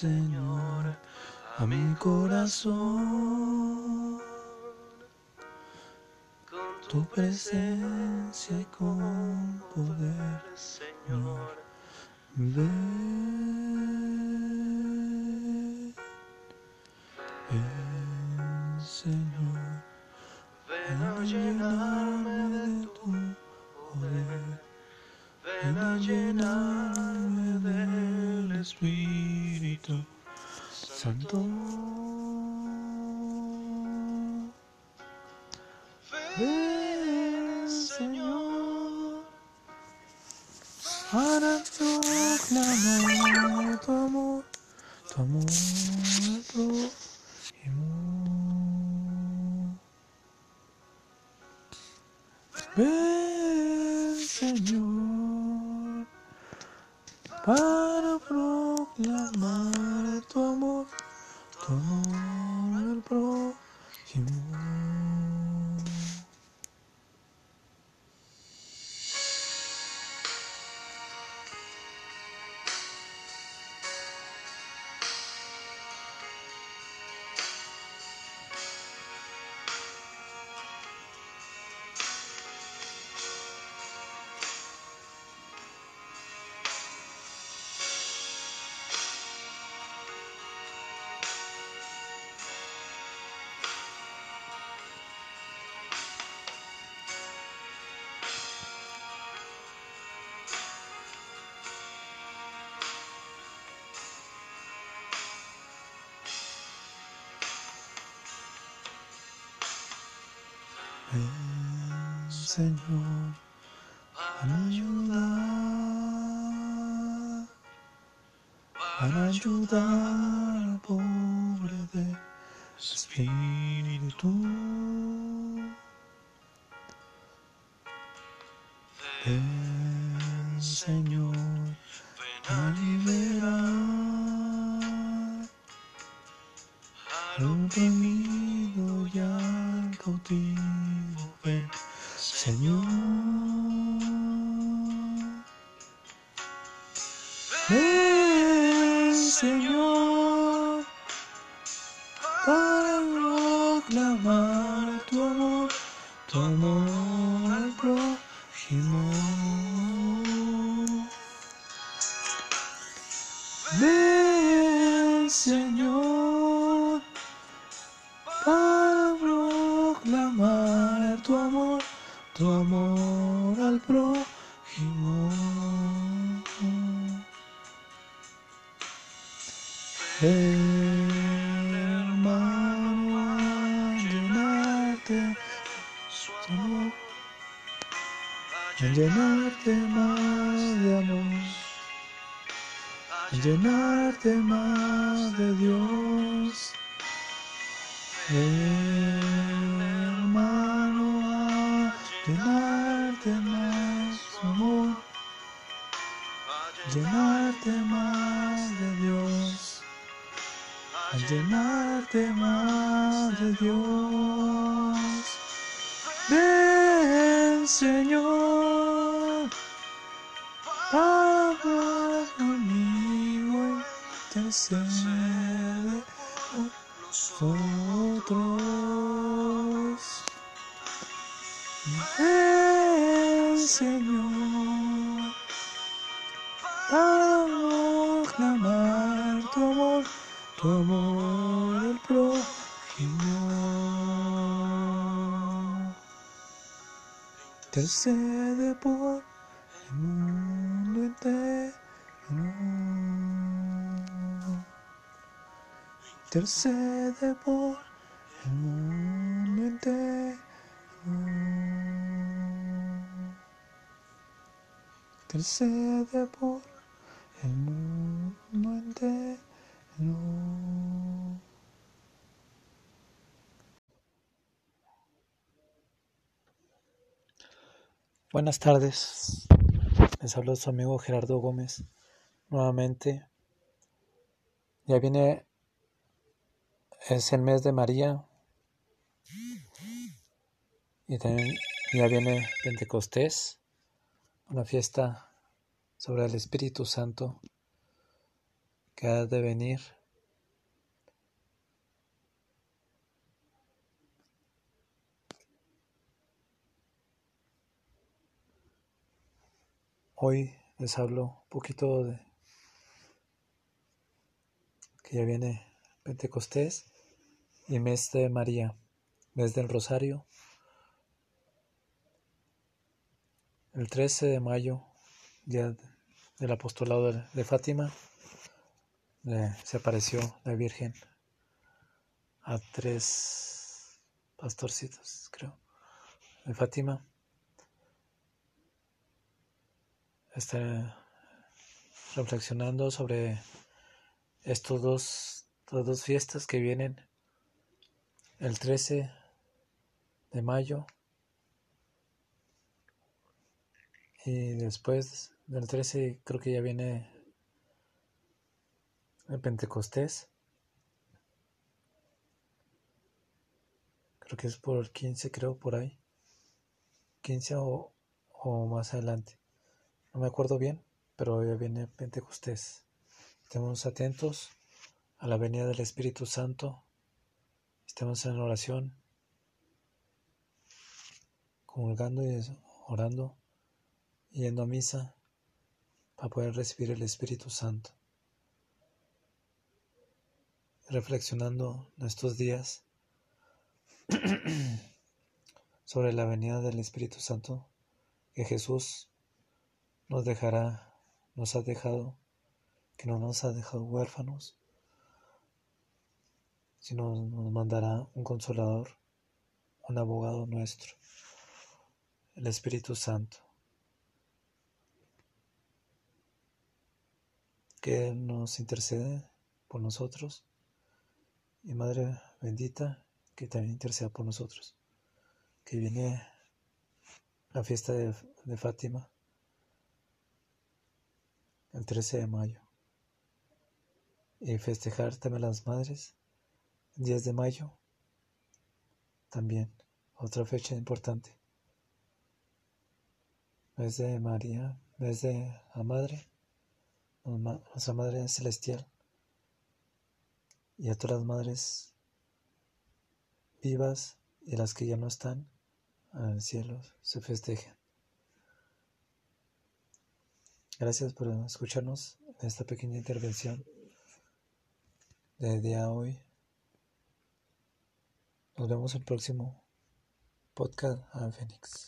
Señor, a mi corazón. Con tu presencia y con poder, Señor, ven, Señor, ven a llenarme de tu poder, ven a llenarme del Espíritu Santo. Ven, Señor, para proclamar tu amor, tu amor al prójimo. Ven, Señor, para Ven, Señor, para ayudar, para ayudar al pobre de espíritu. Ven, Señor, para liberar al oprimido tu amor al prójimo. Ven, Señor, para proclamar tu amor, tu amor al prójimo. Hermano, a llenarte más de amor, llenarte más de Dios. Hermano, a llenarte más su amor, llenarte más de Dios, llenarte más de Dios. Ven, Señor, habla conmigo, intercede por nosotros. Ven, Señor, para proclamar tu amor, tu amor al prójimo. Intercede por mundo entero. Intercede por el mundo entero. Intercede por el mundo entero. Buenas tardes. Les habló su amigo Gerardo Gómez. Nuevamente. Ya viene. Es el mes de María. Y también ya viene Pentecostés. Una fiesta sobre el Espíritu Santo. que ha de venir. Hoy les hablo un poquito de que ya viene Pentecostés y mes de María, mes del Rosario. El 13 de mayo, día del apostolado de Fátima, se apareció la Virgen a tres pastorcitos, creo, de Fátima. Está reflexionando sobre estos dos, estas dos fiestas que vienen el 13 de mayo y después del 13 creo que ya viene el Pentecostés. Creo que es por el 15, creo, por ahí. 15 o, o más adelante. No me acuerdo bien, pero ya viene Pentecostés. Estemos atentos a la venida del Espíritu Santo. Estemos en oración, comulgando y orando, yendo a misa para poder recibir el Espíritu Santo reflexionando en estos días sobre la venida del Espíritu Santo que Jesús nos dejará, nos ha dejado, que no nos ha dejado huérfanos, sino nos mandará un consolador, un abogado nuestro, el Espíritu Santo, que nos intercede por nosotros. Y Madre bendita, que también interceda por nosotros, que viene la fiesta de, Fátima el 13 de mayo. Y festejar también las madres el 10 de mayo también otra fecha importante. Mes de María mes de la madre nuestra madre celestial. Y a todas las madres vivas y las que ya no están al cielo se festejen. Gracias por escucharnos en esta pequeña intervención de día hoy. Nos vemos en el próximo podcast a Fénix.